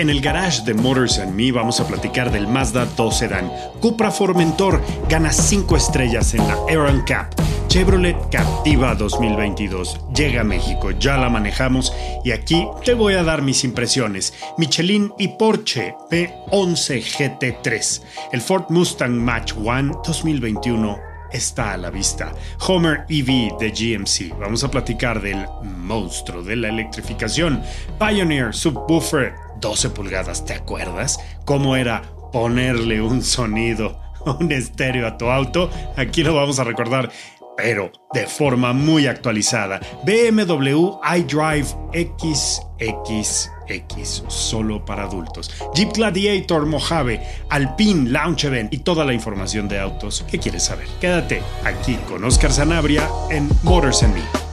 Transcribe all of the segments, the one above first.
En el garage de Motors and Me vamos a platicar del Mazda 2 Sedan. Cupra Formentor gana 5 estrellas en la Aeron Cup. Chevrolet Captiva 2022 llega a México, ya la manejamos y aquí te voy a dar mis impresiones. Michelin y Porsche P11 GT3. El Ford Mustang Match One 2021 está a la vista. Homer EV de GMC. Vamos a platicar del monstruo de la electrificación. Pioneer Subwoofer 12 pulgadas, ¿te acuerdas? ¿Cómo era ponerle un sonido, un estéreo a tu auto? Aquí lo vamos a recordar, pero de forma muy actualizada. BMW iDrive XXX, solo para adultos. Jeep Gladiator Mojave, Alpine Launch Event y toda la información de autos que quieres saber. Quédate aquí con Oscar Sanabria en Motors and Me.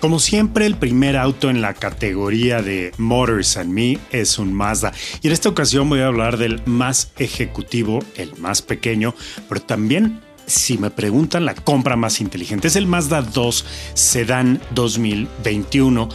Como siempre, el primer auto en la categoría de Motors and Me es un Mazda. Y en esta ocasión voy a hablar del más ejecutivo, el más pequeño, pero también, si me preguntan, la compra más inteligente. Es el Mazda 2 Sedan 2021,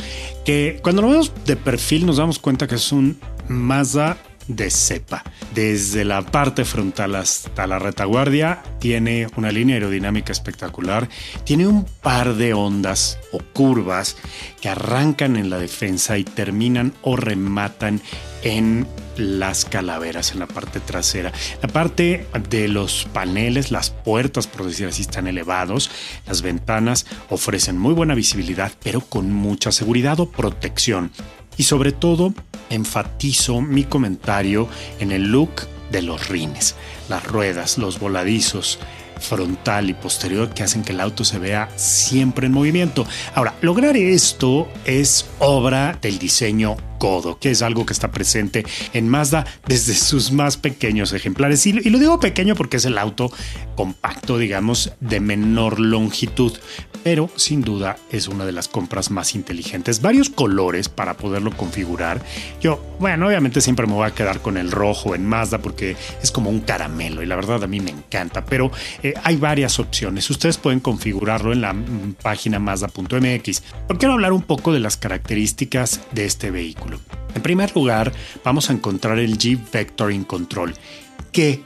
que cuando lo vemos de perfil nos damos cuenta que es un Mazda de cepa. Desde la parte frontal hasta la retaguardia tiene una línea aerodinámica espectacular, tiene un par de ondas o curvas que arrancan en la defensa y terminan o rematan en las calaveras en la parte trasera. La parte de los paneles, las puertas, por decir así, están elevados. Las ventanas ofrecen muy buena visibilidad, pero con mucha seguridad o protección. Y sobre todo, enfatizo mi comentario en el look de los rines, las ruedas, los voladizos frontal y posterior que hacen que el auto se vea siempre en movimiento. Ahora, lograr esto es obra del diseño codo, que es algo que está presente en Mazda desde sus más pequeños ejemplares. Y, y, lo digo pequeño porque es el auto compacto, digamos, de menor longitud, pero sin duda es una de las compras más inteligentes. Varios colores para poderlo configurar. Yo, bueno, obviamente siempre me voy a quedar con el rojo en Mazda porque es como un caramelo y la verdad a mí me encanta, pero eh, hay varias opciones. Ustedes pueden configurarlo en la mm, página mazda.mx. Pero quiero hablar un poco de las características de este vehículo. En primer lugar, vamos a encontrar el Jeep Vectoring Control, que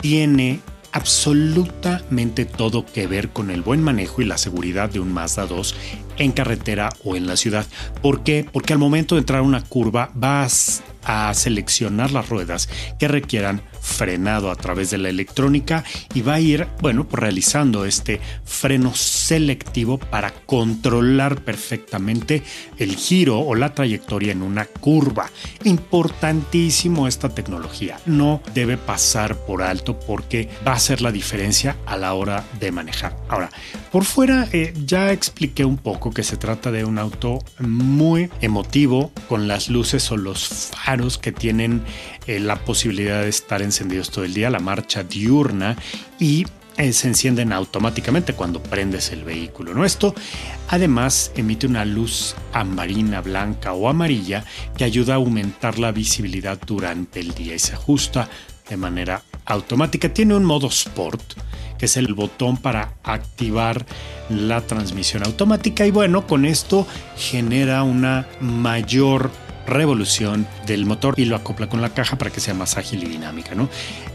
tiene absolutamente todo que ver con el buen manejo y la seguridad de un Mazda 2 en carretera o en la ciudad. ¿Por qué? Porque al momento de entrar a una curva vas a seleccionar las ruedas que requieran frenado a través de la electrónica y va a ir, bueno, realizando este freno selectivo para controlar perfectamente el giro o la trayectoria en una curva. Importantísimo esta tecnología. No debe pasar por alto porque va a ser la diferencia a la hora de manejar. Ahora, por fuera eh, ya expliqué un poco que se trata de un auto muy emotivo con las luces o los faros que tienen eh, la posibilidad de estar encendidos todo el día, la marcha diurna y eh, se encienden automáticamente cuando prendes el vehículo. ¿no? Esto además emite una luz ambarina, blanca o amarilla que ayuda a aumentar la visibilidad durante el día y se ajusta de manera automática. Tiene un modo Sport, que es el botón para activar la transmisión automática y bueno, con esto genera una mayor revolución del motor y lo acopla con la caja para que sea más ágil y dinámica, ¿no?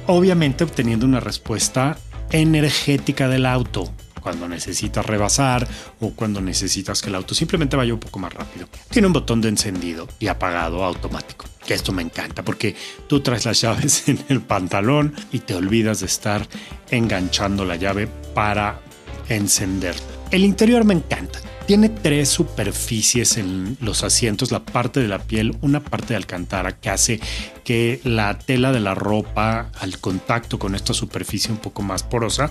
Obviamente obteniendo una respuesta energética del auto cuando necesitas rebasar o cuando necesitas que el auto simplemente vaya un poco más rápido. Tiene un botón de encendido y apagado automático. Que esto me encanta porque tú traes las llaves en el pantalón y te olvidas de estar enganchando la llave para encender. El interior me encanta. Tiene tres superficies en los asientos, la parte de la piel, una parte de alcantara que hace que la tela de la ropa al contacto con esta superficie un poco más porosa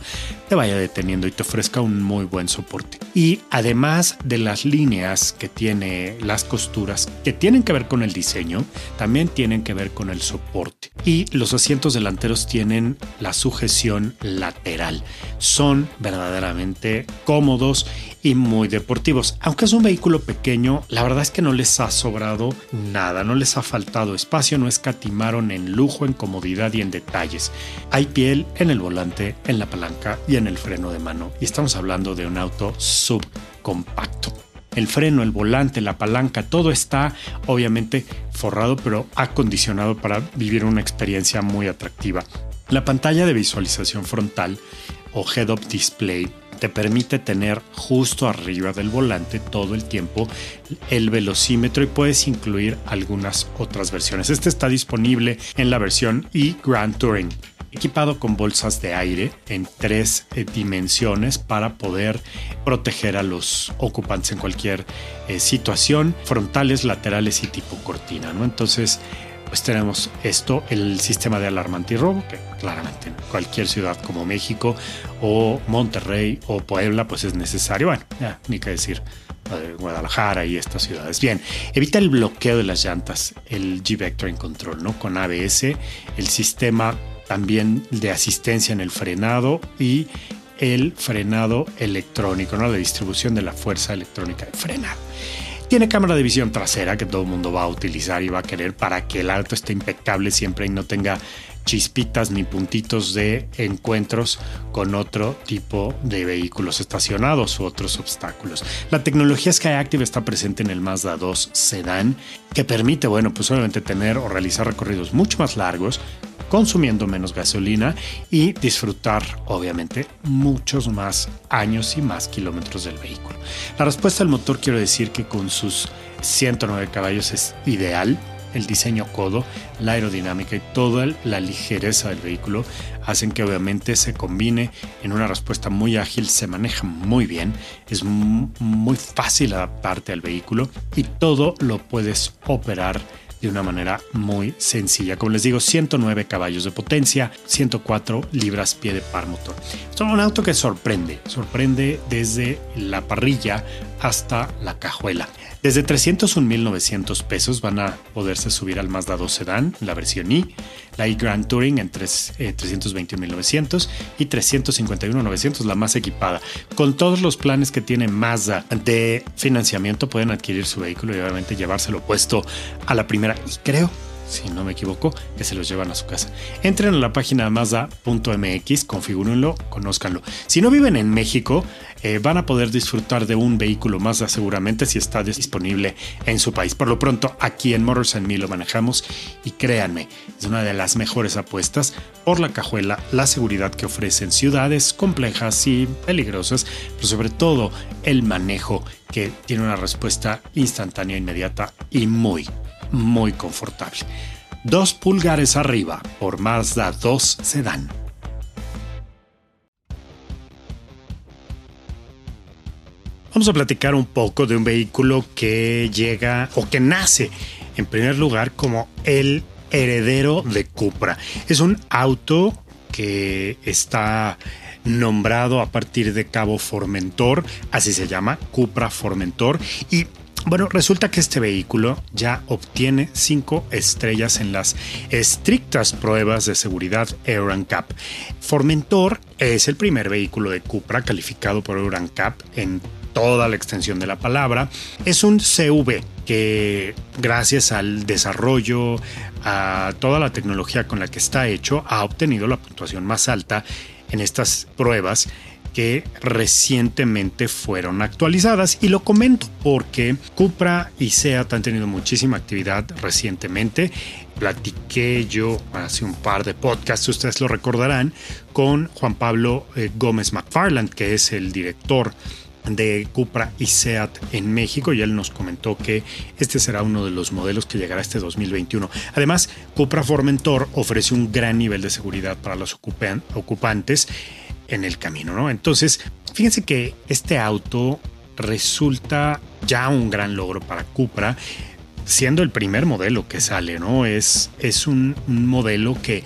te vaya deteniendo y te ofrezca un muy buen soporte. Y además de las líneas que tiene las costuras que tienen que ver con el diseño, también tienen que ver con el soporte. Y los asientos delanteros tienen la sujeción lateral. Son verdaderamente cómodos y muy deportivos. Aunque es un vehículo pequeño, la verdad es que no les ha sobrado nada, no les ha faltado espacio, no escatimaron en lujo, en comodidad y en detalles. Hay piel en el volante, en la palanca y en el freno de mano. Y estamos hablando de un auto subcompacto. El freno, el volante, la palanca, todo está obviamente forrado, pero acondicionado para vivir una experiencia muy atractiva. La pantalla de visualización frontal o head-up display te permite tener justo arriba del volante todo el tiempo el velocímetro y puedes incluir algunas otras versiones. Este está disponible en la versión e Grand Touring equipado con bolsas de aire en tres eh, dimensiones para poder proteger a los ocupantes en cualquier eh, situación, frontales, laterales y tipo cortina, ¿no? Entonces, pues tenemos esto, el sistema de alarma antirrobo, que claramente en cualquier ciudad como México o Monterrey o Puebla, pues es necesario. Bueno, ya, ni que decir. Guadalajara y estas ciudades. Bien, evita el bloqueo de las llantas, el G-Vectoring Control, ¿no? Con ABS, el sistema también de asistencia en el frenado y el frenado electrónico, ¿no? La distribución de la fuerza electrónica de frenado. Tiene cámara de visión trasera que todo el mundo va a utilizar y va a querer para que el auto esté impecable siempre y no tenga chispitas ni puntitos de encuentros con otro tipo de vehículos estacionados u otros obstáculos. La tecnología Skyactiv está presente en el Mazda 2 Sedan que permite, bueno, pues obviamente tener o realizar recorridos mucho más largos consumiendo menos gasolina y disfrutar, obviamente, muchos más años y más kilómetros del vehículo. La respuesta al motor quiero decir que con sus 109 caballos es ideal. El diseño codo, la aerodinámica y toda la ligereza del vehículo hacen que obviamente se combine en una respuesta muy ágil, se maneja muy bien, es muy fácil adaptarte al vehículo y todo lo puedes operar de una manera muy sencilla. Como les digo, 109 caballos de potencia, 104 libras pie de par motor. Es un auto que sorprende, sorprende desde la parrilla hasta la cajuela. Desde 301.900 pesos van a poderse subir al Mazda 2 Sedan, la versión I, la e-Grand Touring en 321.900 eh, y 351.900, la más equipada. Con todos los planes que tiene Mazda de financiamiento, pueden adquirir su vehículo y obviamente llevárselo puesto a la primera. Y creo si no me equivoco, que se los llevan a su casa. Entren a la página Mazda.mx, configúrenlo, conózcanlo. Si no viven en México, eh, van a poder disfrutar de un vehículo Mazda seguramente si está disponible en su país. Por lo pronto, aquí en Motors Me lo manejamos y créanme, es una de las mejores apuestas por la cajuela, la seguridad que ofrecen ciudades complejas y peligrosas, pero sobre todo el manejo que tiene una respuesta instantánea, inmediata y muy, muy confortable. Dos pulgares arriba por Mazda 2 Sedan. Vamos a platicar un poco de un vehículo que llega o que nace en primer lugar como el heredero de Cupra. Es un auto que está nombrado a partir de Cabo Formentor, así se llama, Cupra Formentor, y bueno, resulta que este vehículo ya obtiene cinco estrellas en las estrictas pruebas de seguridad EuronCap. Formentor es el primer vehículo de Cupra calificado por EuronCap en toda la extensión de la palabra. Es un CV que gracias al desarrollo, a toda la tecnología con la que está hecho, ha obtenido la puntuación más alta en estas pruebas que recientemente fueron actualizadas y lo comento porque Cupra y SEAT han tenido muchísima actividad recientemente. Platiqué yo hace un par de podcasts, ustedes lo recordarán, con Juan Pablo eh, Gómez McFarland, que es el director de Cupra y SEAT en México y él nos comentó que este será uno de los modelos que llegará este 2021. Además, Cupra Formentor ofrece un gran nivel de seguridad para los ocupantes en el camino, ¿no? Entonces, fíjense que este auto resulta ya un gran logro para Cupra siendo el primer modelo que sale, ¿no? Es, es un, modelo que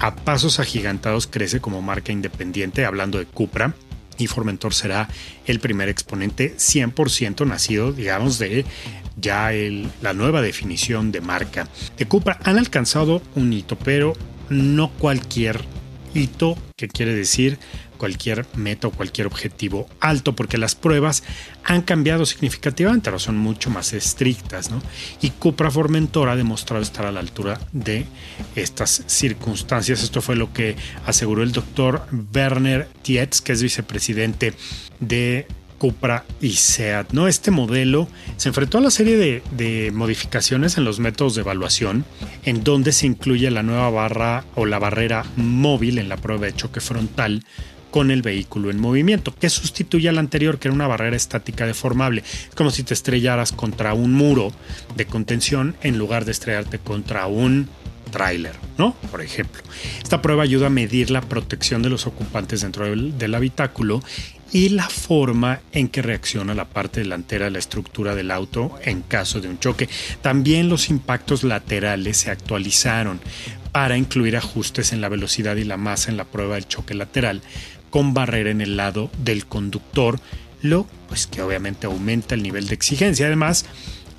a pasos agigantados crece como marca independiente, hablando de Cupra y Formentor será el primer exponente 100% nacido, digamos, de ya la nueva definición de marca. De Cupra han alcanzado un hito, pero no cualquier hito, que quiere decir cualquier meta o cualquier objetivo alto, porque las pruebas han cambiado significativamente, ahora son mucho más estrictas, ¿no? Y Cupra Formentor ha demostrado estar a la altura de estas circunstancias. Esto fue lo que aseguró el doctor Werner Tietz, que es vicepresidente de Cupra y SEAT. ¿no? Este modelo se enfrentó a la serie de, modificaciones en los métodos de evaluación, en donde se incluye la nueva barra o la barrera móvil en la prueba de choque frontal con el vehículo en movimiento, que sustituye al anterior, que era una barrera estática deformable. Es como si te estrellaras contra un muro de contención en lugar de estrellarte contra un tráiler, ¿no? Por ejemplo. Esta prueba ayuda a medir la protección de los ocupantes dentro del habitáculo y la forma en que reacciona la parte delantera de la estructura del auto en caso de un choque. También los impactos laterales se actualizaron para incluir ajustes en la velocidad y la masa en la prueba del choque lateral con barrera en el lado del conductor, lo pues que obviamente aumenta el nivel de exigencia. Además,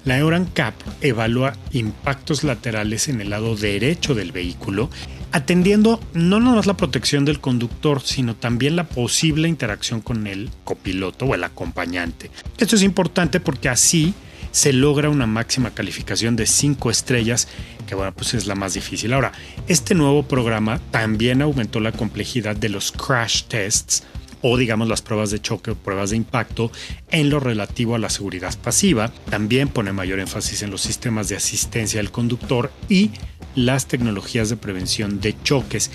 la EuranCap evalúa impactos laterales en el lado derecho del vehículo, atendiendo no nomás la protección del conductor, sino también la posible interacción con el copiloto o el acompañante. Esto es importante porque así se logra una máxima calificación de 5 estrellas, que bueno, pues es la más difícil. Ahora, este nuevo programa también aumentó la complejidad de los crash tests o digamos las pruebas de choque o pruebas de impacto en lo relativo a la seguridad pasiva. También pone mayor énfasis en los sistemas de asistencia al conductor y las tecnologías de prevención de choques.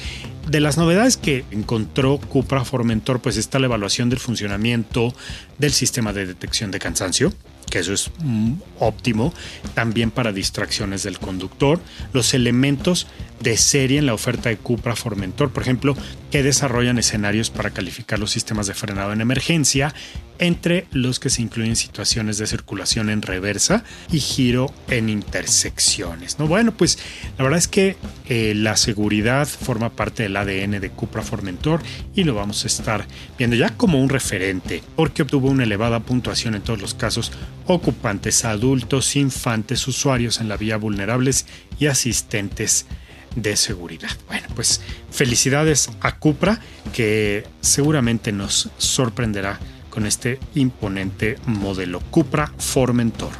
De las novedades que encontró Cupra Formentor, pues está la evaluación del funcionamiento del sistema de detección de cansancio, que eso es mm, óptimo, también para distracciones del conductor, los elementos de serie en la oferta de Cupra Formentor, por ejemplo, que desarrollan escenarios para calificar los sistemas de frenado en emergencia, entre los que se incluyen situaciones de circulación en reversa y giro en intersecciones. ¿no? Bueno, pues la verdad es que eh, la seguridad forma parte del ADN de Cupra Formentor y lo vamos a estar viendo ya como un referente, porque obtuvo una elevada puntuación en todos los casos ocupantes adultos, infantes, usuarios en la vía vulnerables y asistentes de seguridad. Bueno, pues felicidades a Cupra que seguramente nos sorprenderá con este imponente modelo Cupra Formentor.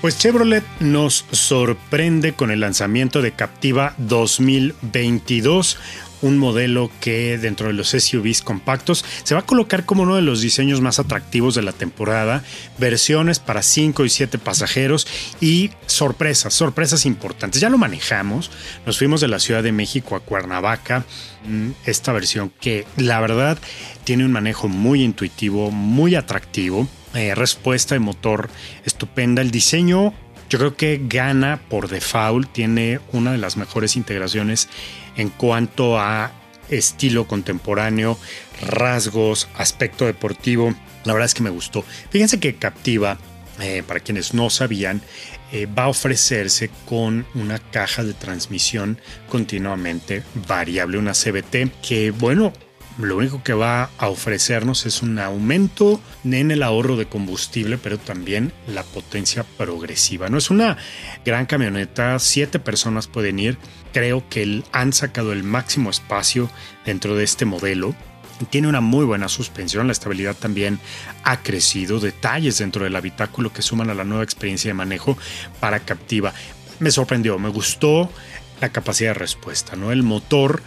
Pues Chevrolet nos sorprende con el lanzamiento de Captiva 2022, un modelo que dentro de los SUVs compactos se va a colocar como uno de los diseños más atractivos de la temporada, versiones para 5 y 7 pasajeros y sorpresas, sorpresas importantes. Ya lo manejamos, nos fuimos de la Ciudad de México a Cuernavaca, mm, esta versión que la verdad tiene un manejo muy intuitivo, muy atractivo. Eh, respuesta de motor estupenda. El diseño yo creo que gana por default, tiene una de las mejores integraciones en cuanto a estilo contemporáneo, rasgos, aspecto deportivo. La verdad es que me gustó. Fíjense que Captiva, eh, para quienes no sabían, eh, va a ofrecerse con una caja de transmisión continuamente variable, una CBT, que bueno, lo único que va a ofrecernos es un aumento en el ahorro de combustible, pero también la potencia progresiva. No es una gran camioneta, siete personas pueden ir. Creo que han sacado el máximo espacio dentro de este modelo. Tiene una muy buena suspensión, la estabilidad también ha crecido, detalles dentro del habitáculo que suman a la nueva experiencia de manejo para Captiva. Me sorprendió, me gustó la capacidad de respuesta, ¿no? El motor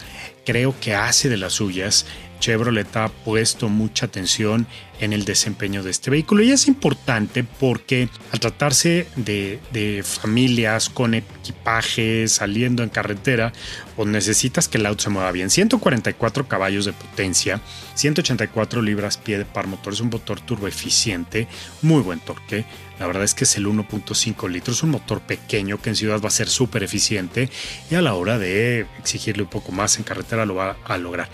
creo que hace de las suyas. Chevrolet ha puesto mucha atención en el desempeño de este vehículo y es importante porque al tratarse de, familias con equipaje saliendo en carretera, pues necesitas que el auto se mueva bien. 144 caballos de potencia, 184 libras pie de par motor, es un motor turbo eficiente, muy buen torque. La verdad es que es el 1.5 litros, un motor pequeño que en ciudad va a ser súper eficiente y a la hora de exigirle un poco más en carretera lo va a lograr.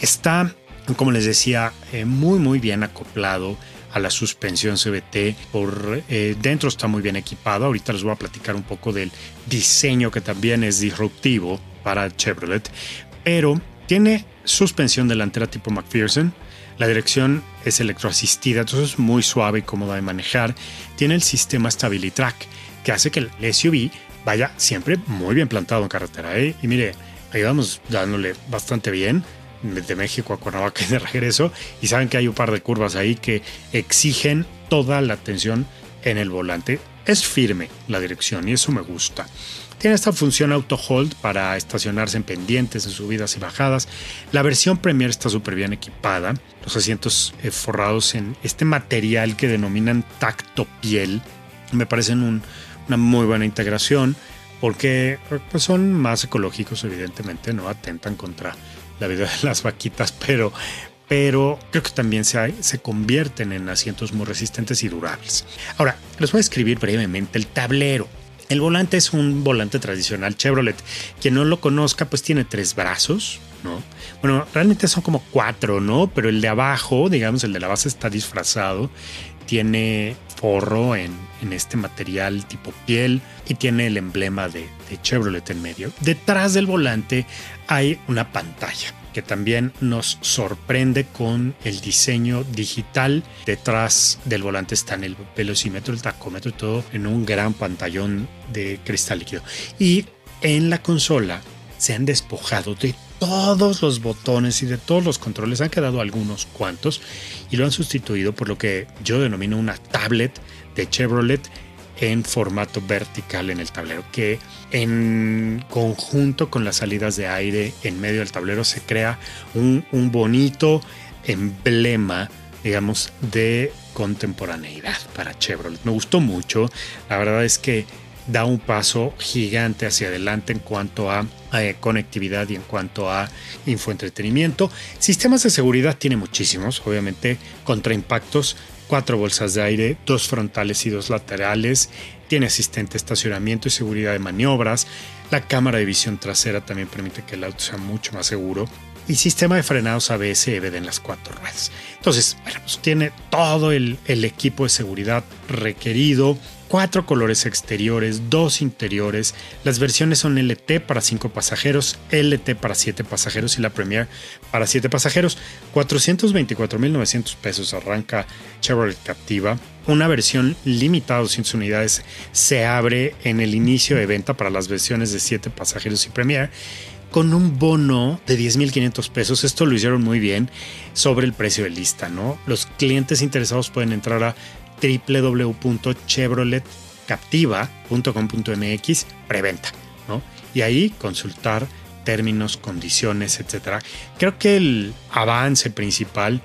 Está, como les decía, eh, muy muy bien acoplado a la suspensión CBT. Por eh, dentro está muy bien equipado. Ahorita les voy a platicar un poco del diseño que también es disruptivo para Chevrolet. Pero tiene suspensión delantera tipo McPherson. La dirección es electroasistida, entonces es muy suave y cómoda de manejar. Tiene el sistema StabiliTrack que hace que el SUV vaya siempre muy bien plantado en carretera. ¿eh? Y mire, ahí vamos dándole bastante bien de México a Cuernavaca y de regreso y saben que hay un par de curvas ahí que exigen toda la atención en el volante. Es firme la dirección y eso me gusta. Tiene esta función auto hold para estacionarse en pendientes, en subidas y bajadas. La versión Premier está súper bien equipada. Los asientos eh, forrados en este material que denominan tacto piel me parecen una muy buena integración porque pues, son más ecológicos, evidentemente, no atentan contra la vida de las vaquitas, pero, pero creo que también se, se convierten en asientos muy resistentes y durables. Ahora, les voy a escribir brevemente el tablero. El volante es un volante tradicional Chevrolet. Quien no lo conozca, pues tiene tres brazos, ¿no? Bueno, realmente son como cuatro, ¿no? Pero el de abajo, digamos, el de la base está disfrazado. Tiene forro en, en este material tipo piel y tiene el emblema de, Chevrolet en medio. Detrás del volante hay una pantalla que también nos sorprende con el diseño digital. Detrás del volante están el velocímetro, el tacómetro y todo en un gran pantallón de cristal líquido. Y en la consola se han despojado de todos los botones y de todos los controles. Han quedado algunos cuantos y lo han sustituido por lo que yo denomino una tablet de Chevrolet en formato vertical en el tablero, que en conjunto con las salidas de aire en medio del tablero se crea un, un bonito emblema, digamos, de contemporaneidad para Chevrolet. Me gustó mucho, la verdad es que da un paso gigante hacia adelante en cuanto a eh, conectividad y en cuanto a infoentretenimiento. Sistemas de seguridad tiene muchísimos, obviamente contra impactos, cuatro bolsas de aire, dos frontales y dos laterales. Tiene asistente estacionamiento y seguridad de maniobras. La cámara de visión trasera también permite que el auto sea mucho más seguro. Y sistema de frenados ABS EBD en las cuatro ruedas. Entonces, pues tiene todo el equipo de seguridad requerido cuatro colores exteriores, dos interiores. Las versiones son LT para cinco pasajeros, LT para siete pasajeros y la Premier para siete pasajeros. 424.900 pesos arranca Chevrolet Captiva. Una versión limitada a 200 unidades se abre en el inicio de venta para las versiones de siete pasajeros y Premier con un bono de 10.500 pesos. Esto lo hicieron muy bien sobre el precio de lista, ¿no? Los clientes interesados pueden entrar a www.chevroletcaptiva.com.mx preventa, ¿no? Y ahí consultar términos, condiciones, etcétera. Creo que el avance principal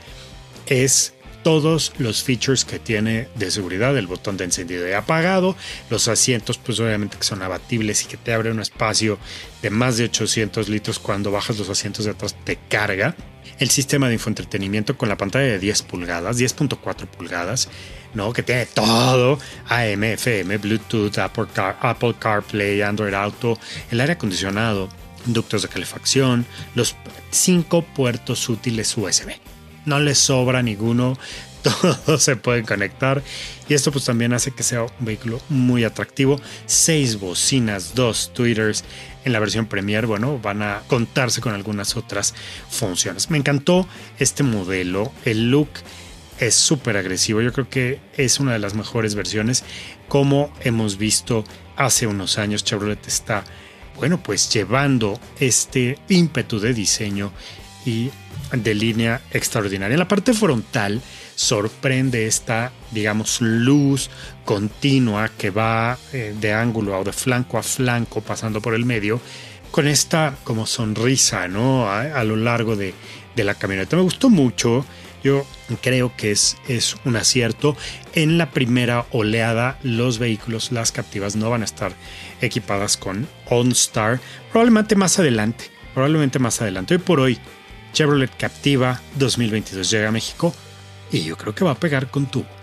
es todos los features que tiene de seguridad, el botón de encendido y apagado, los asientos pues obviamente que son abatibles y que te abre un espacio de más de 800 litros cuando bajas los asientos de atrás te carga, el sistema de infoentretenimiento con la pantalla de 10 pulgadas, 10.4 pulgadas, ¿no? que tiene todo, AM, FM, Bluetooth, Apple, Apple CarPlay, Android Auto, el aire acondicionado, ductos de calefacción, los cinco puertos útiles USB. No les sobra ninguno, todos se pueden conectar y esto pues también hace que sea un vehículo muy atractivo. Seis bocinas, dos tweeters. En la versión Premier, bueno, van a contarse con algunas otras funciones. Me encantó este modelo, el look es súper agresivo. Yo creo que es una de las mejores versiones. Como hemos visto hace unos años, Chevrolet está, bueno, pues llevando este ímpetu de diseño y de línea extraordinaria. En la parte frontal sorprende esta, digamos, luz continua que va eh, de ángulo o de flanco a flanco pasando por el medio con esta como sonrisa, ¿no? A, lo largo de, de, la camioneta. Me gustó mucho. Yo creo que es, es un acierto. En la primera oleada, los vehículos, las captivas, no van a estar equipadas con OnStar. Probablemente más adelante. Probablemente más adelante. Hoy por hoy, Chevrolet Captiva 2022 llega a México y yo creo que va a pegar con tubo.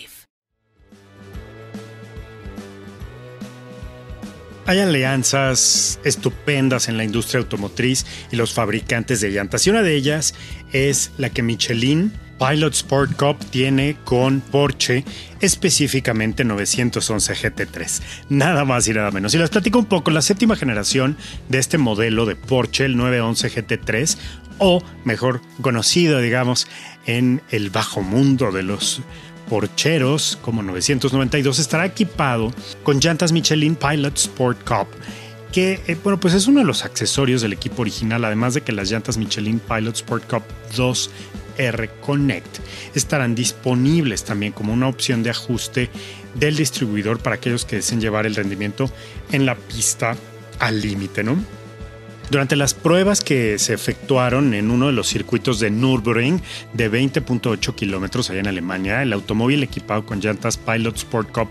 Hay alianzas estupendas en la industria automotriz y los fabricantes de llantas. Y una de ellas es la que Michelin Pilot Sport Cup tiene con Porsche, específicamente 911 GT3. Nada más y nada menos. Y les platico un poco, la séptima generación de este modelo de Porsche, el 911 GT3, o mejor conocido, digamos, en el bajo mundo de los porcheros como 992 estará equipado con llantas Michelin Pilot Sport Cup que eh, bueno pues es uno de los accesorios del equipo original además de que las llantas Michelin Pilot Sport Cup 2R Connect estarán disponibles también como una opción de ajuste del distribuidor para aquellos que deseen llevar el rendimiento en la pista al límite, ¿no? Durante las pruebas que se efectuaron en uno de los circuitos de Nürburgring de 20.8 kilómetros allá en Alemania, el automóvil equipado con llantas Pilot Sport Cup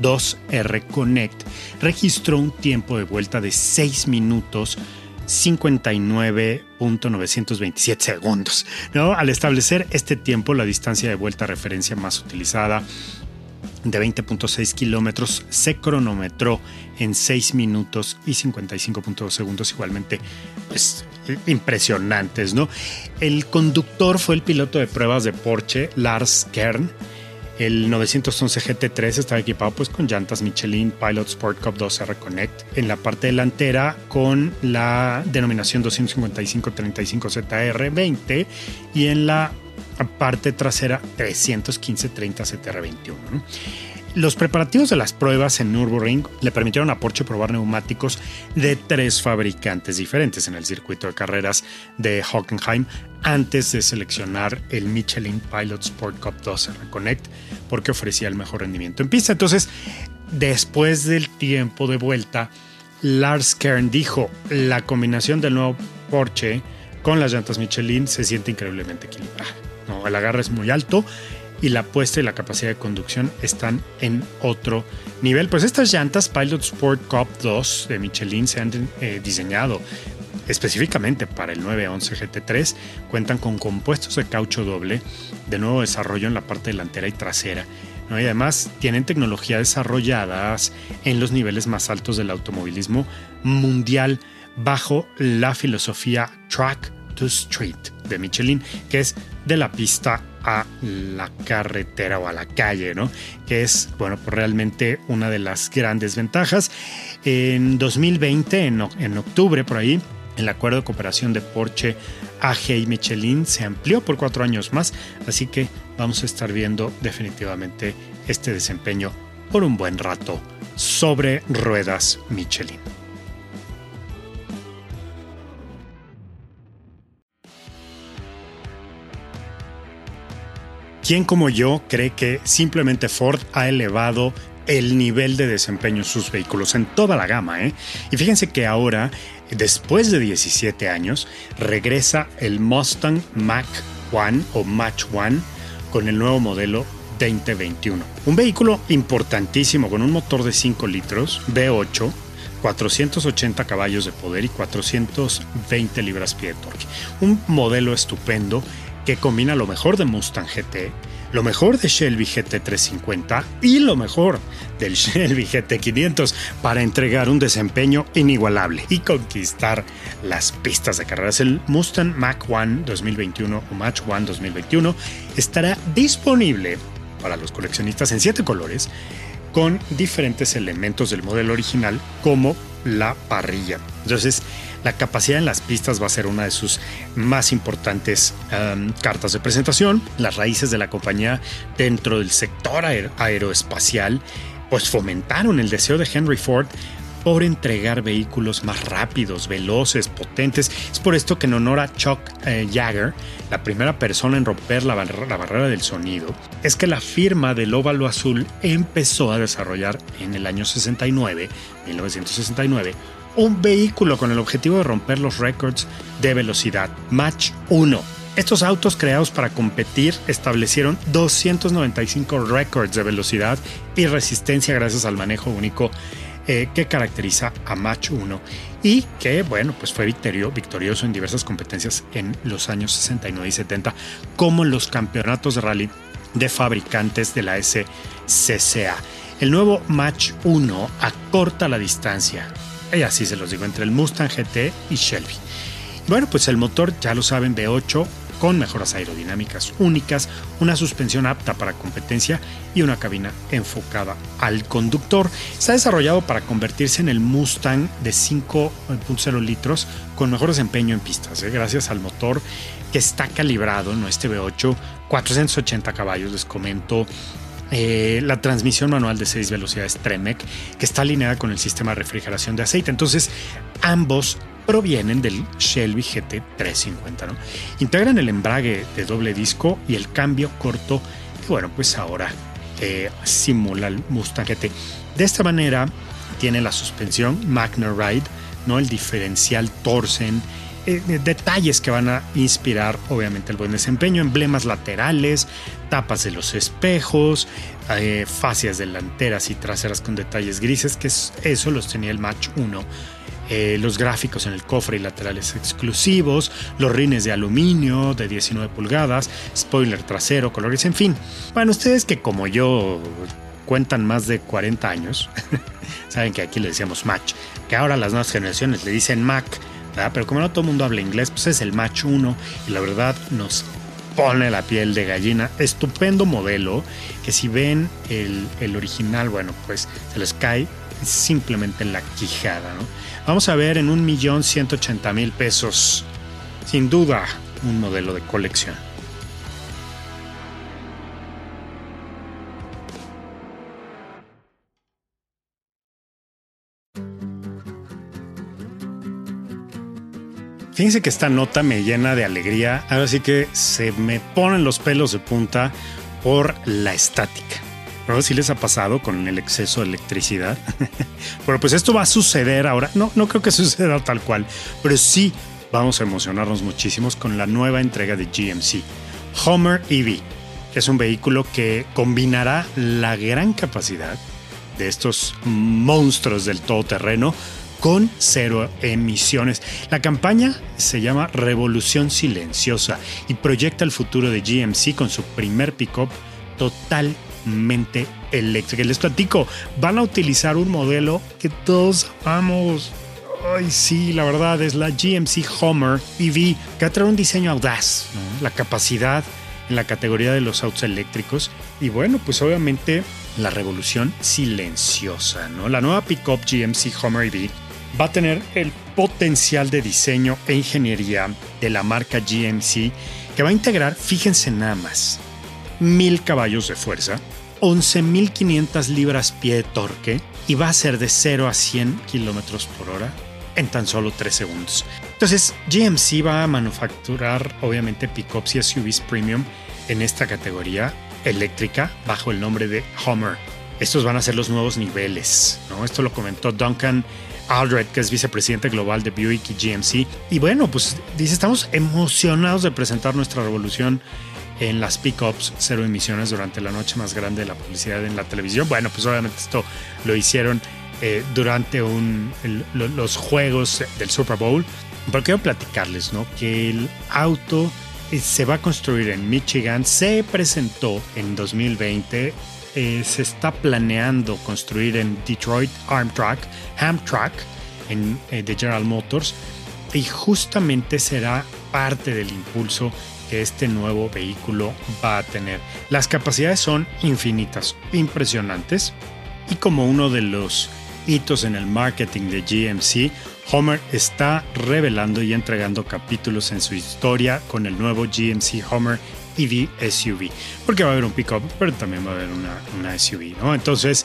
2R Connect registró un tiempo de vuelta de 6 minutos 59.927 segundos. ¿no? Al establecer este tiempo, la distancia de vuelta referencia más utilizada de 20.6 kilómetros se cronometró en 6 minutos y 55.2 segundos, igualmente pues, impresionantes, ¿no? El conductor fue el piloto de pruebas de Porsche, Lars Kern. El 911 GT3 estaba equipado pues con llantas Michelin Pilot Sport Cup 2R Connect en la parte delantera con la denominación 255-35 ZR20 y en la parte trasera 315-30 CTR21. Los preparativos de las pruebas en Nürburgring le permitieron a Porsche probar neumáticos de tres fabricantes diferentes en el circuito de carreras de Hockenheim antes de seleccionar el Michelin Pilot Sport Cup 2 Connect porque ofrecía el mejor rendimiento en pista. Entonces, después del tiempo de vuelta, Lars Kern dijo, la combinación del nuevo Porsche con las llantas Michelin se siente increíblemente equilibrada. No, el agarre es muy alto y la puesta y la capacidad de conducción están en otro nivel. Pues estas llantas Pilot Sport Cup 2 de Michelin se han eh, diseñado específicamente para el 911 GT3. Cuentan con compuestos de caucho doble de nuevo desarrollo en la parte delantera y trasera. Y además tienen tecnología desarrolladas en los niveles más altos del automovilismo mundial bajo la filosofía Track to Street de Michelin, que es de la pista a la carretera o a la calle, ¿no? Que es, bueno, pues realmente una de las grandes ventajas. En 2020, en, en octubre, por ahí, el acuerdo de cooperación de Porsche, AG y Michelin se amplió por cuatro años más, así que vamos a estar viendo definitivamente este desempeño por un buen rato sobre ruedas Michelin. ¿Quién como yo cree que simplemente Ford ha elevado el nivel de desempeño en sus vehículos en toda la gama? ¿eh? Y fíjense que ahora, después de 17 años, regresa el Mustang Mach 1 o Mach 1 con el nuevo modelo 2021. Un vehículo importantísimo con un motor de 5 litros, V8, 480 caballos de poder y 420 libras-pie de torque. Un modelo estupendo que combina lo mejor de Mustang GT, lo mejor de Shelby GT350 y lo mejor del Shelby GT500 para entregar un desempeño inigualable y conquistar las pistas de carreras. El Mustang Mach 1 2021 o Mach 1 2021 estará disponible para los coleccionistas en siete colores con diferentes elementos del modelo original como la parrilla. Entonces, la capacidad en las pistas va a ser una de sus más importantes um, cartas de presentación. Las raíces de la compañía dentro del sector aeroespacial pues fomentaron el deseo de Henry Ford por entregar vehículos más rápidos, veloces, potentes. Es por esto que en honor a Chuck eh, Jagger, la primera persona en romper la, la, barrera del sonido, es que la firma del óvalo azul empezó a desarrollar en el año 69, 1969, un vehículo con el objetivo de romper los récords de velocidad, Match 1. Estos autos creados para competir establecieron 295 récords de velocidad y resistencia gracias al manejo único eh, que caracteriza a Match 1 y que, bueno, pues fue victorioso en diversas competencias en los años 69 y 70, como los campeonatos de rally de fabricantes de la SCCA. El nuevo Match 1 acorta la distancia, y así se los digo, entre el Mustang GT y Shelby. Bueno, pues el motor, ya lo saben, V8 con mejoras aerodinámicas únicas, una suspensión apta para competencia y una cabina enfocada al conductor. Está desarrollado para convertirse en el Mustang de 5.0 litros con mejor desempeño en pistas, ¿eh? gracias al motor que está calibrado, en este V8, 480 caballos, les comento, eh, la transmisión manual de 6 velocidades Tremec, que está alineada con el sistema de refrigeración de aceite. Entonces, ambos provienen del Shelby GT350. ¿no? Integran el embrague de doble disco y el cambio corto, que bueno, pues ahora eh, simula el Mustang GT. De esta manera tiene la suspensión Magna Ride, ¿no? el diferencial Torsen, eh, detalles que van a inspirar obviamente el buen desempeño, emblemas laterales, tapas de los espejos, eh, fascias delanteras y traseras con detalles grises, que eso los tenía el Match 1 eh, los gráficos en el cofre y laterales exclusivos, los rines de aluminio de 19 pulgadas, spoiler trasero, colores, en fin. Bueno, ustedes que como yo cuentan más de 40 años, saben que aquí le decíamos Match, que ahora las nuevas generaciones le dicen Mac, pero como no todo el mundo habla inglés, pues es el Match 1 y la verdad nos pone la piel de gallina. Estupendo modelo que si ven el, original, bueno, pues se les cae simplemente en la quijada. Vamos a ver en un millón ciento ochenta mil pesos. Sin duda, un modelo de colección. Fíjense que esta nota me llena de alegría, ahora sí que se me ponen los pelos de punta por la estática. ¿No? Si les ha pasado con el exceso de electricidad. bueno, pues esto va a suceder ahora. No, no creo que suceda tal cual, pero sí vamos a emocionarnos muchísimos con la nueva entrega de GMC, Homer EV, es un vehículo que combinará la gran capacidad de estos monstruos del todoterreno con cero emisiones. La campaña se llama Revolución Silenciosa y proyecta el futuro de GMC con su primer pickup total mente eléctrica. Les platico, van a utilizar un modelo que todos amamos. Ay, sí, la verdad es la GMC Homer EV, que trae un diseño audaz, la capacidad en la categoría de los autos eléctricos y bueno, pues obviamente la revolución silenciosa, ¿no? La nueva pickup GMC Homer EV va a tener el potencial de diseño e ingeniería de la marca GMC que va a integrar, fíjense nada más, mil caballos de fuerza, 11.500 libras pie de torque y va a ser de 0 a 100 kilómetros por hora en tan solo 3 segundos. Entonces, GMC va a manufacturar, obviamente, pickups y SUVs premium en esta categoría eléctrica bajo el nombre de Hummer. Estos van a ser los nuevos niveles. ¿no? Esto lo comentó Duncan Aldred, que es vicepresidente global de Buick y GMC. Y bueno, pues dice, estamos emocionados de presentar nuestra revolución en las pickups cero emisiones durante la noche más grande de la publicidad en la televisión. Bueno, pues obviamente esto lo hicieron eh, durante un, los juegos del Super Bowl. Pero quiero platicarles, ¿no? Que el auto eh, se va a construir en Michigan, se presentó en 2020, eh, se está planeando construir en Detroit Armtrack, Hamtrak, en, de General Motors, y justamente será parte del impulso que este nuevo vehículo va a tener. Las capacidades son infinitas, impresionantes, y como uno de los hitos en el marketing de GMC, Homer está revelando y entregando capítulos en su historia con el nuevo GMC Homer EV SUV, porque va a haber un pickup, pero también va a haber una, SUV, ¿no? Entonces,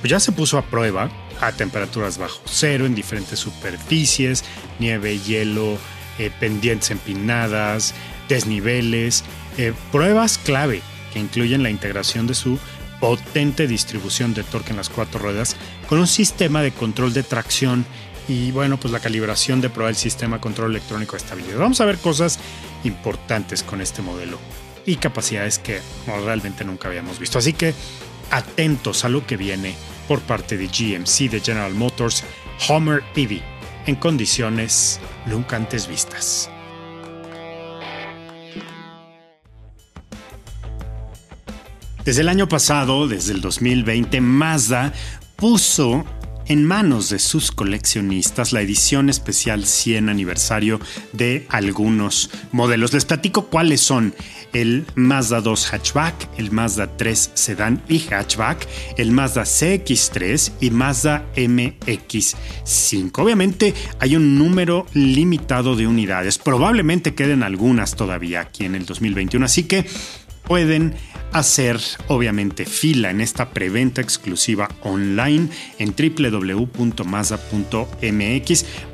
pues ya se puso a prueba a temperaturas bajo cero en diferentes superficies, nieve, hielo, eh, pendientes empinadas, desniveles, eh, pruebas clave que incluyen la integración de su potente distribución de torque en las cuatro ruedas con un sistema de control de tracción y bueno, pues la calibración de prueba del sistema control electrónico de estabilidad. Vamos a ver cosas importantes con este modelo y capacidades que realmente nunca habíamos visto. Así que atentos a lo que viene por parte de GMC de General Motors Homer EV en condiciones nunca antes vistas. Desde el año pasado, desde el 2020, Mazda puso en manos de sus coleccionistas la edición especial 100 aniversario de algunos modelos. Les platico cuáles son el Mazda 2 hatchback, el Mazda 3 sedán y hatchback, el Mazda CX3 y Mazda MX5. Obviamente hay un número limitado de unidades, probablemente queden algunas todavía aquí en el 2021, así que pueden hacer obviamente fila en esta preventa exclusiva online en www.mazda.mx.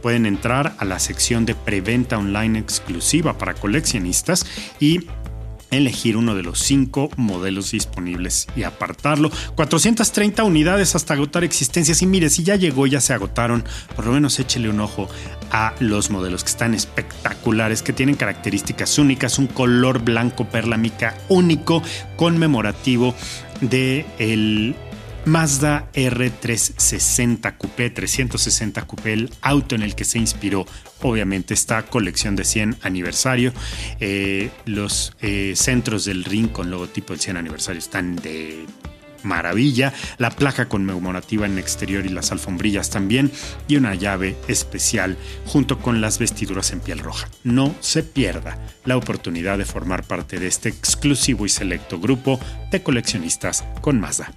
Pueden entrar a la sección de preventa online exclusiva para coleccionistas y elegir uno de los cinco modelos disponibles y apartarlo. 430 unidades hasta agotar existencias. Y mire, si ya llegó, ya se agotaron, por lo menos échele un ojo a los modelos que están espectaculares, que tienen características únicas, un color blanco perla mica único, conmemorativo de el Mazda R360 Coupé, 360 Coupé, el auto en el que se inspiró obviamente esta colección de 100 aniversario. Eh, los eh, centros del ring con logotipo del 100 aniversario están de maravilla, la placa conmemorativa en exterior y las alfombrillas también, y una llave especial junto con las vestiduras en piel roja. No se pierda la oportunidad de formar parte de este exclusivo y selecto grupo de coleccionistas con Mazda.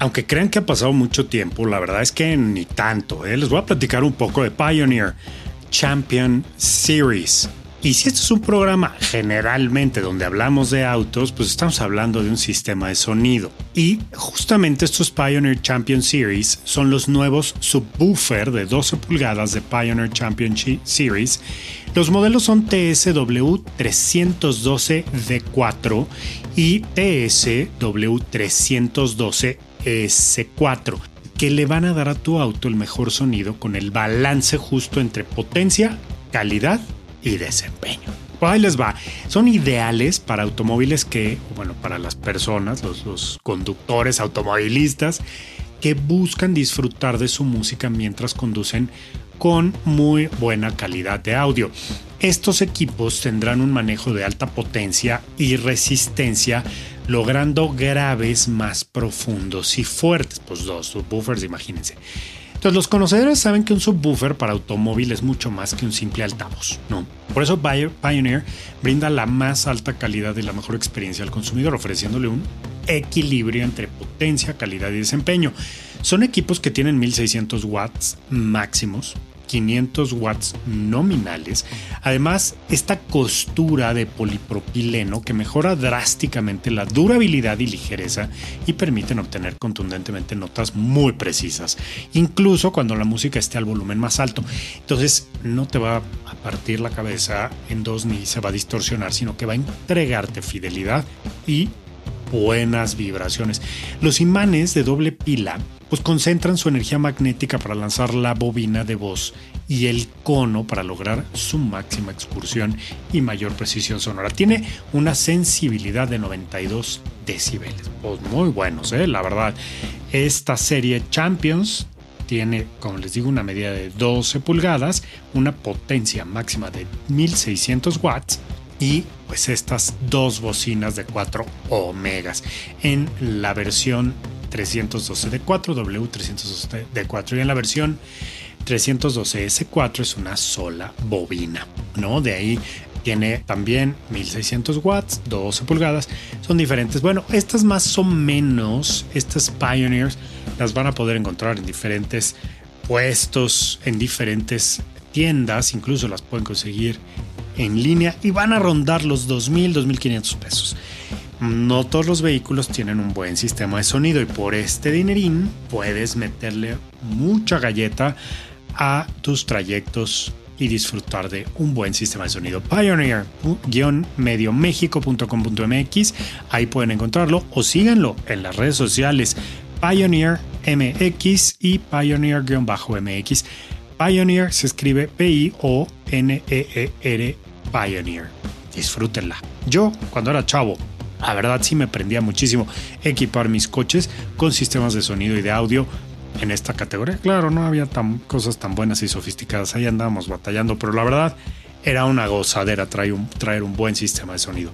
Aunque crean que ha pasado mucho tiempo, la verdad es que ni tanto. ¿eh? Les voy a platicar un poco de Pioneer Champion Series. Y si esto es un programa generalmente donde hablamos de autos, pues estamos hablando de un sistema de sonido. Y justamente estos Pioneer Champion Series son los nuevos subwoofer de 12 pulgadas de Pioneer Champion Series. Los modelos son TSW312D4 y TSW312 C4 que le van a dar a tu auto el mejor sonido con el balance justo entre potencia, calidad y desempeño. Pues ahí les va. Son ideales para automóviles que, bueno, para las personas, los conductores, automovilistas, que buscan disfrutar de su música mientras conducen con muy buena calidad de audio. Estos equipos tendrán un manejo de alta potencia y resistencia logrando graves más profundos y fuertes. Pues dos subwoofers, imagínense. Entonces los conocedores saben que un subwoofer para automóvil es mucho más que un simple altavoz, ¿no? Por eso Pioneer brinda la más alta calidad y la mejor experiencia al consumidor, ofreciéndole un equilibrio entre potencia, calidad y desempeño. Son equipos que tienen 1600 watts máximos, 500 watts nominales. Además, esta costura de polipropileno que mejora drásticamente la durabilidad y ligereza y permiten obtener contundentemente notas muy precisas, incluso cuando la música esté al volumen más alto. Entonces, no te va a partir la cabeza en dos ni se va a distorsionar, sino que va a entregarte fidelidad y buenas vibraciones. Los imanes de doble pila pues concentran su energía magnética para lanzar la bobina de voz y el cono para lograr su máxima excursión y mayor precisión sonora. Tiene una sensibilidad de 92 decibeles. Pues muy buenos, ¿eh? la verdad. Esta serie Champions tiene, como les digo, una medida de 12 pulgadas, una potencia máxima de 1600 watts y pues estas dos bocinas de 4 omegas en la versión 312 d 4 W312 d 4 y en la versión 312S4 es una sola bobina, ¿no? De ahí tiene también 1600 watts, 12 pulgadas, son diferentes. Bueno, estas más o menos, estas Pioneers, las van a poder encontrar en diferentes puestos, en diferentes tiendas, incluso las pueden conseguir en línea y van a rondar los 2.000, 2.500 pesos. No todos los vehículos tienen un buen sistema de sonido y por este dinerín puedes meterle mucha galleta a tus trayectos y disfrutar de un buen sistema de sonido. Pioneer-mediomexico.com.mx, ahí pueden encontrarlo o síganlo en las redes sociales Pioneer MX y Pioneer-MX. Pioneer se escribe P-I-O-N-E-E-R Pioneer. Disfrútenla. Yo, cuando era chavo, la verdad sí me prendía muchísimo equipar mis coches con sistemas de sonido y de audio en esta categoría. Claro, no había tan, cosas tan buenas y sofisticadas, ahí andábamos batallando, pero la verdad era una gozadera traer un, buen sistema de sonido.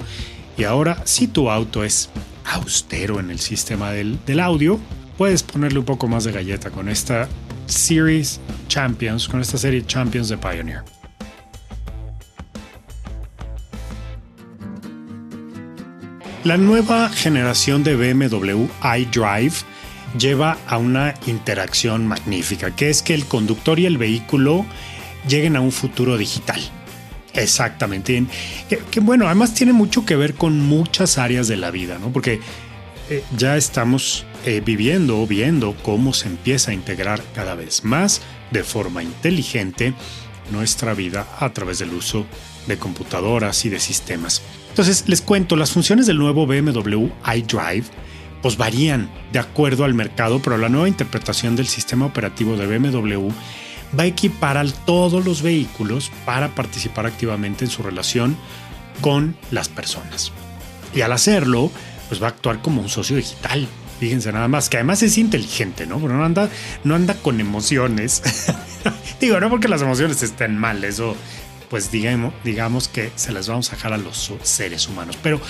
Y ahora, si tu auto es austero en el sistema del, del audio, puedes ponerle un poco más de galleta con esta Series Champions, con esta serie Champions de Pioneer. La nueva generación de BMW iDrive lleva a una interacción magnífica, que es que el conductor y el vehículo lleguen a un futuro digital. Exactamente. Que, bueno, además tiene mucho que ver con muchas áreas de la vida, ¿no? Porque eh, ya estamos eh, viviendo o viendo cómo se empieza a integrar cada vez más de forma inteligente nuestra vida a través del uso de computadoras y de sistemas. Entonces, les cuento, las funciones del nuevo BMW iDrive pues varían de acuerdo al mercado, pero la nueva interpretación del sistema operativo de BMW va a equipar a todos los vehículos para participar activamente en su relación con las personas. Y al hacerlo, pues va a actuar como un socio digital. Fíjense nada más, que además es inteligente, ¿no? Pero no anda, no anda con emociones. Digo, no porque las emociones estén mal, eso pues digamos, digamos que se las vamos a dejar a los seres humanos. Pero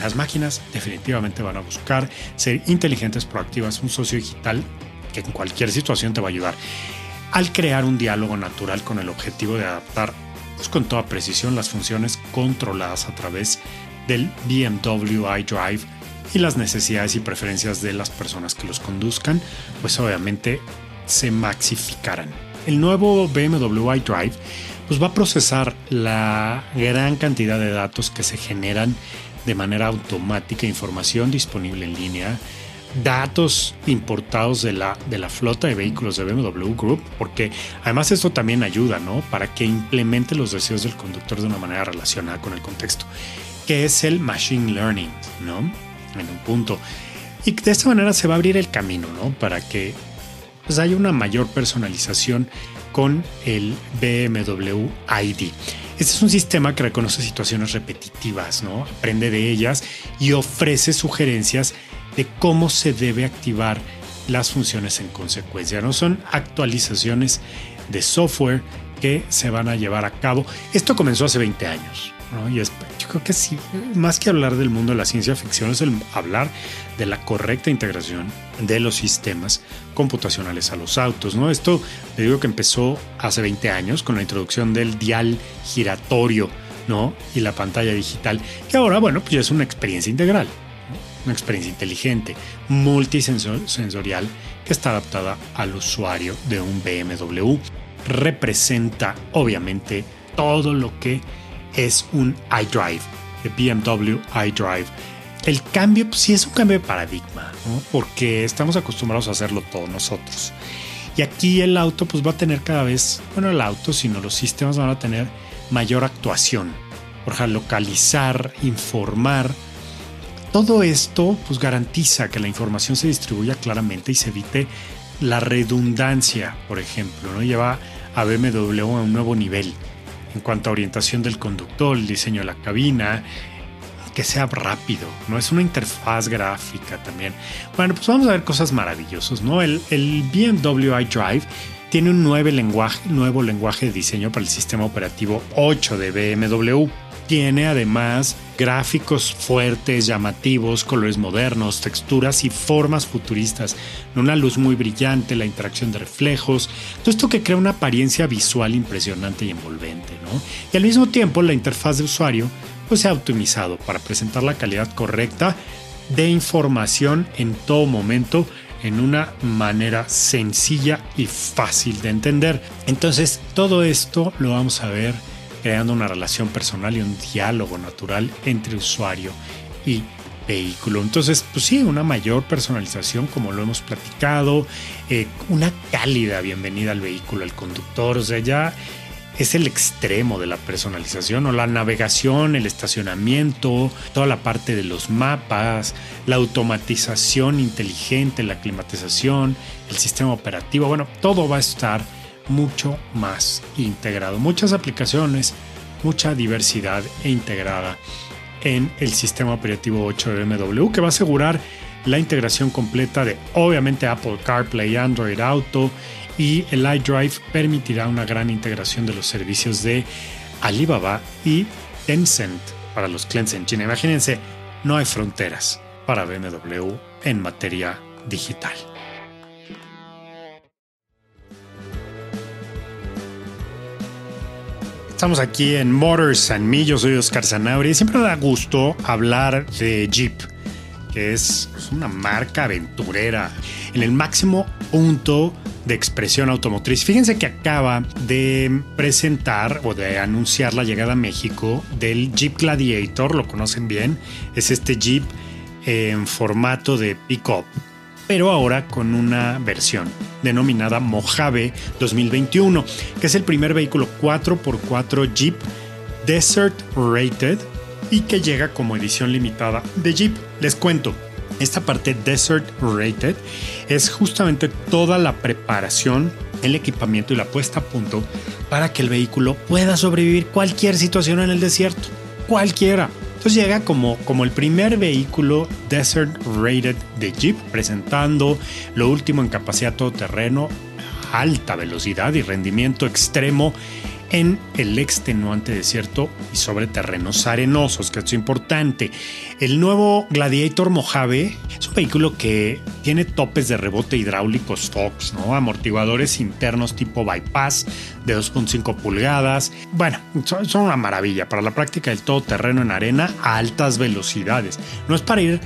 las máquinas definitivamente van a buscar ser inteligentes, proactivas, un socio digital que en cualquier situación te va a ayudar. Al crear un diálogo natural con el objetivo de adaptar pues, con toda precisión las funciones controladas a través del BMW iDrive y las necesidades y preferencias de las personas que los conduzcan, pues obviamente se maxificarán. El nuevo BMW iDrive pues va a procesar la gran cantidad de datos que se generan de manera automática, información disponible en línea, datos importados de la, de la flota de vehículos de BMW Group, porque además esto también ayuda, ¿no? Para que implemente los deseos del conductor de una manera relacionada con el contexto, que es el Machine Learning, ¿no? En un punto. Y de esta manera se va a abrir el camino, ¿no? Para que pues, haya una mayor personalización con el BMW ID. Este es un sistema que reconoce situaciones repetitivas, ¿no? aprende de ellas y ofrece sugerencias de cómo se debe activar las funciones en consecuencia. No son actualizaciones de software que se van a llevar a cabo. Esto comenzó hace 20 años. Y es, yo creo que sí, más que hablar del mundo de la ciencia ficción, es el hablar de la correcta integración de los sistemas computacionales a los autos. ¿no? Esto le digo que empezó hace 20 años con la introducción del dial giratorio ¿no? y la pantalla digital, que ahora, bueno, pues ya es una experiencia integral, una experiencia inteligente, multisensorial, que está adaptada al usuario de un BMW. Representa, obviamente, todo lo que es un iDrive, de BMW iDrive. El cambio, pues sí es un cambio de paradigma, porque estamos acostumbrados a hacerlo todos nosotros. Y aquí el auto pues va a tener cada vez, bueno, el auto, sino los sistemas van a tener mayor actuación. Por localizar, informar. Todo esto pues garantiza que la información se distribuya claramente y se evite la redundancia, por ejemplo, ¿no? Lleva a BMW a un nuevo nivel en cuanto a orientación del conductor, el diseño de la cabina, que sea rápido, ¿no? Es una interfaz gráfica también. Bueno, pues vamos a ver cosas maravillosas, ¿no? El, el BMW iDrive tiene un nuevo lenguaje, nuevo lenguaje de diseño para el sistema operativo 8 de BMW. Tiene además Gráficos fuertes, llamativos, colores modernos, texturas y formas futuristas, una luz muy brillante, la interacción de reflejos, todo esto que crea una apariencia visual impresionante y envolvente, ¿no? Y al mismo tiempo la interfaz de usuario pues se ha optimizado para presentar la calidad correcta de información en todo momento en una manera sencilla y fácil de entender. Entonces todo esto lo vamos a ver creando una relación personal y un diálogo natural entre usuario y vehículo. Entonces, pues sí, una mayor personalización, como lo hemos platicado, eh, una cálida bienvenida al vehículo, al conductor, o sea, ya es el extremo de la personalización o la navegación, el estacionamiento, toda la parte de los mapas, la automatización inteligente, la climatización, el sistema operativo, bueno, todo va a estar mucho más integrado. Muchas aplicaciones, mucha diversidad e integrada en el sistema operativo 8 de BMW que va a asegurar la integración completa de obviamente Apple CarPlay, Android Auto y el iDrive permitirá una gran integración de los servicios de Alibaba y Tencent para los clientes en China. Imagínense, no hay fronteras para BMW en materia digital. Estamos aquí en Motors and Me, yo soy Oscar Zanauri. Siempre da gusto hablar de Jeep, que es una marca aventurera en el máximo punto de expresión automotriz. Fíjense que acaba de presentar o de anunciar la llegada a México del Jeep Gladiator, lo conocen bien, es este Jeep en formato de pick-up pero ahora con una versión denominada Mojave 2021, que es el primer vehículo 4x4 Jeep Desert Rated y que llega como edición limitada de Jeep. Les cuento, esta parte Desert Rated es justamente toda la preparación, el equipamiento y la puesta a punto para que el vehículo pueda sobrevivir cualquier situación en el desierto. Cualquiera. Entonces llega como, como el primer vehículo Desert Rated de Jeep, presentando lo último en capacidad todoterreno, alta velocidad y rendimiento extremo en el extenuante desierto y sobre terrenos arenosos, que es importante. El nuevo Gladiator Mojave es un vehículo que tiene topes de rebote hidráulicos Fox, ¿no? amortiguadores internos tipo bypass de 2.5 pulgadas. Bueno, son una maravilla para la práctica del todoterreno en arena a altas velocidades. No es para ir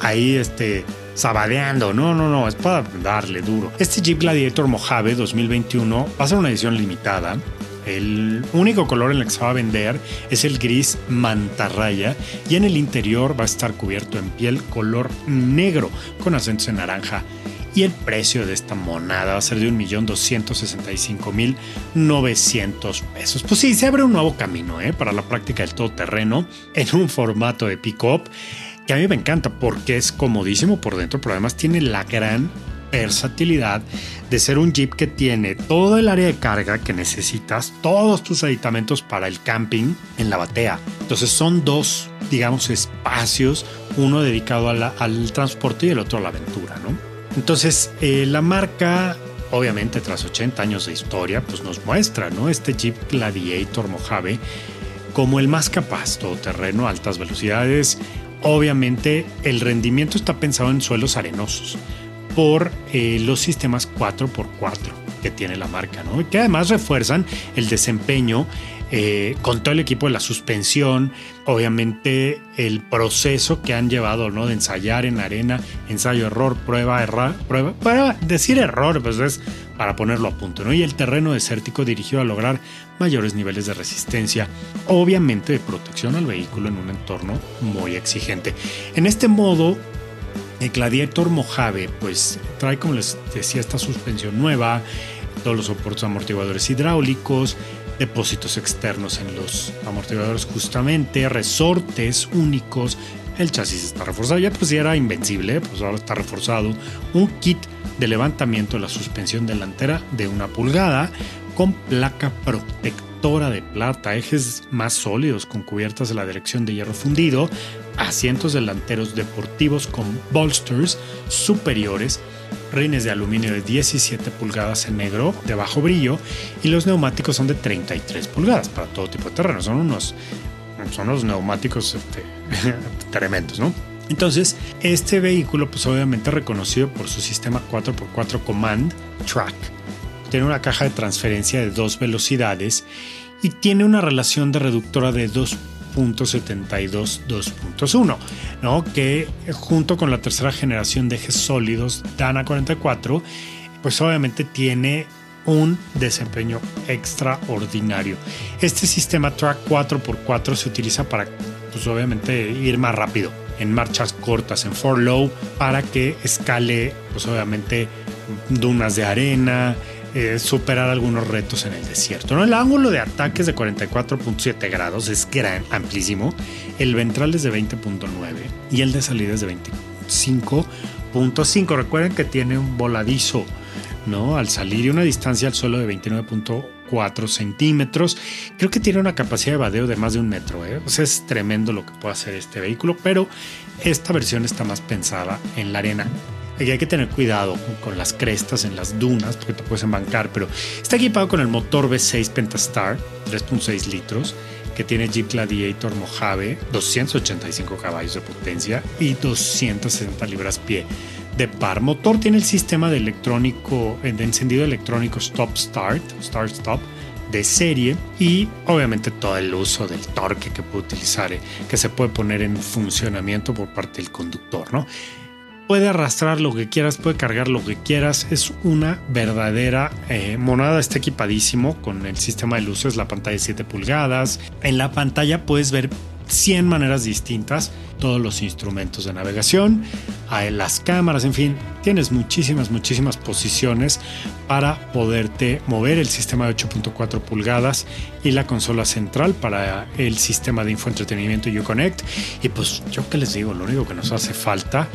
ahí este sabadeando. No, no, no, es para darle duro. Este Jeep Gladiator Mojave 2021 va a ser una edición limitada el único color en el que se va a vender es el gris mantarraya y en el interior va a estar cubierto en piel color negro con acentos en naranja. Y el precio de esta monada va a ser de 1.265.900 pesos. Pues sí, se abre un nuevo camino ¿eh? para la práctica del todoterreno en un formato de pick-up que a mí me encanta porque es comodísimo por dentro, pero además tiene la gran versatilidad de ser un Jeep que tiene todo el área de carga que necesitas, todos tus aditamentos para el camping en la batea. Entonces son dos, digamos, espacios, uno dedicado al transporte y el otro a la aventura, ¿no? Entonces eh, la marca obviamente tras 80 años de historia, pues nos muestra, ¿no? Este Jeep Gladiator Mojave como el más capaz, todoterreno, altas velocidades. Obviamente el rendimiento está pensado en suelos arenosos por eh, los sistemas 4x4 que tiene la marca, ¿no? que además refuerzan el desempeño eh, con todo el equipo de la suspensión, obviamente el proceso que han llevado, ¿no? De ensayar en arena, ensayo, error, prueba, error, prueba. Para decir error, pues es para ponerlo a punto. Y el terreno desértico dirigido a lograr mayores niveles de resistencia, obviamente de protección al vehículo en un entorno muy exigente. En este modo, el Gladiator Mojave, pues trae, como les decía, esta suspensión nueva, todos los soportes amortiguadores hidráulicos, depósitos externos en los amortiguadores justamente, resortes únicos. El chasis está reforzado, ya pues ya era invencible, pues ahora está reforzado. Un kit de levantamiento de la suspensión delantera de una pulgada con placa protectora de plata, ejes más sólidos con cubiertas de la dirección de hierro fundido, asientos delanteros deportivos con bolsters superiores, rines de aluminio de 17 pulgadas en negro de bajo brillo y los neumáticos son de 33 pulgadas para todo tipo de terreno. Son unos son los neumáticos este, tremendos, ¿no? Entonces, este vehículo, pues obviamente reconocido por su sistema 4x4 Command Track, tiene una caja de transferencia de dos velocidades y tiene una relación de reductora de 2.72 2.1, ¿no? que junto con la tercera generación de ejes sólidos Dana 44, pues obviamente tiene un desempeño extraordinario. Este sistema Track 4x4 se utiliza para, pues obviamente, ir más rápido en marchas cortas, en for low, para que escale, pues obviamente, dunas de arena, eh, superar algunos retos en el desierto. ¿no? El ángulo de ataque es de 44.7 grados, es gran, amplísimo. El ventral es de 20.9 y el de salida es de 25.5. Recuerden que tiene un voladizo ¿no? al salir y una distancia al suelo de 29.4 centímetros. Creo que tiene una capacidad de vadeo de más de un metro. ¿eh? O sea, es tremendo lo que puede hacer este vehículo, pero esta versión está más pensada en la arena. Aquí hay que tener cuidado con las crestas en las dunas porque te puedes embancar, pero está equipado con el motor V6 Pentastar 3.6 litros que tiene Jeep Gladiator Mojave, 285 caballos de potencia y 260 libras pie de par. Motor tiene el sistema de electrónico de encendido electrónico Stop Start, Start Stop de serie y obviamente todo el uso del torque que puede utilizar, eh, que se puede poner en funcionamiento por parte del conductor, ¿no? Puede arrastrar lo que quieras, puede cargar lo que quieras. Es una verdadera eh, monada. Está equipadísimo con el sistema de luces, la pantalla de 7 pulgadas. En la pantalla puedes ver 100 maneras distintas, todos los instrumentos de navegación, las cámaras, en fin, tienes muchísimas, muchísimas posiciones para poderte mover el sistema de 8.4 pulgadas y la consola central para el sistema de infoentretenimiento Uconnect. Y pues yo que les digo, lo único que nos hace falta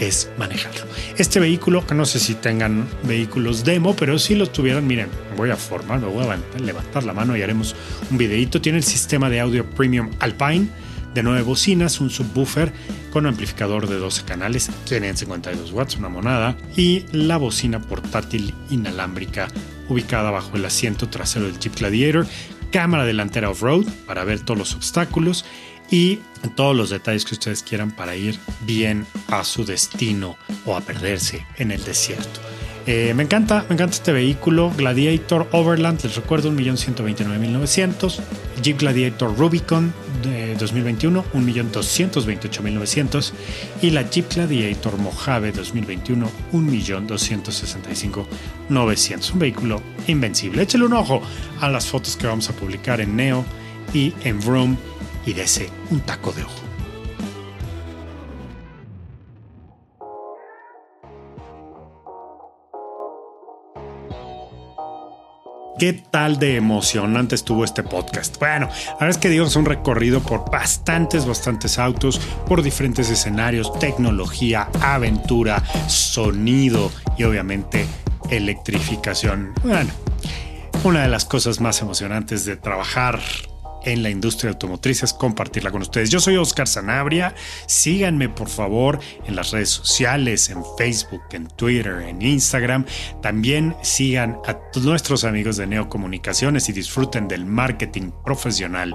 es manejarlo. Este vehículo, que no sé si tengan vehículos demo, pero si los tuvieran, miren, voy a formar, me voy a levantar la mano y haremos un videito. Tiene el sistema de audio premium Alpine de nueve bocinas, un subwoofer con amplificador de 12 canales, tienen 52 watts, una monada, y la bocina portátil inalámbrica ubicada bajo el asiento trasero del Jeep Gladiator, cámara delantera off-road para ver todos los obstáculos y todos los detalles que ustedes quieran para ir bien a su destino o a perderse en el desierto. Eh, me encanta, me encanta este vehículo, Gladiator Overland, les recuerdo 1.129.900, Jeep Gladiator Rubicon de 2021, 1.228.900 y la Jeep Gladiator Mojave 2021, 1.265.900. Un vehículo invencible. Échale un ojo a las fotos que vamos a publicar en Neo y en Vroom y dese un taco de ojo. ¿Qué tal de emocionante estuvo este podcast? Bueno, ahora es que dimos un recorrido por bastantes, bastantes autos, por diferentes escenarios, tecnología, aventura, sonido y obviamente electrificación. Bueno, una de las cosas más emocionantes de trabajar en la industria automotriz es compartirla con ustedes. Yo soy Oscar Sanabria. Síganme por favor en las redes sociales, en Facebook, en Twitter, en Instagram. También sigan a nuestros amigos de Neocomunicaciones y disfruten del marketing profesional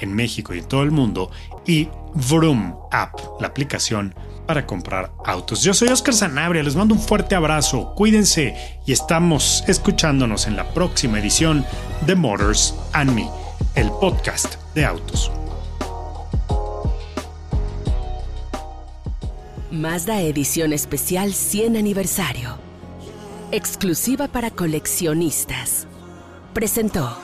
en México y en todo el mundo. Y Vroom App, la aplicación para comprar autos. Yo soy Oscar Sanabria, les mando un fuerte abrazo, cuídense y estamos escuchándonos en la próxima edición de Motors and Me el podcast de autos. Mazda Edición Especial 100 Aniversario. Exclusiva para coleccionistas. Presentó.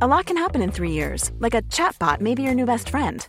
A lot can happen in three years, like a chatbot may be your new best friend.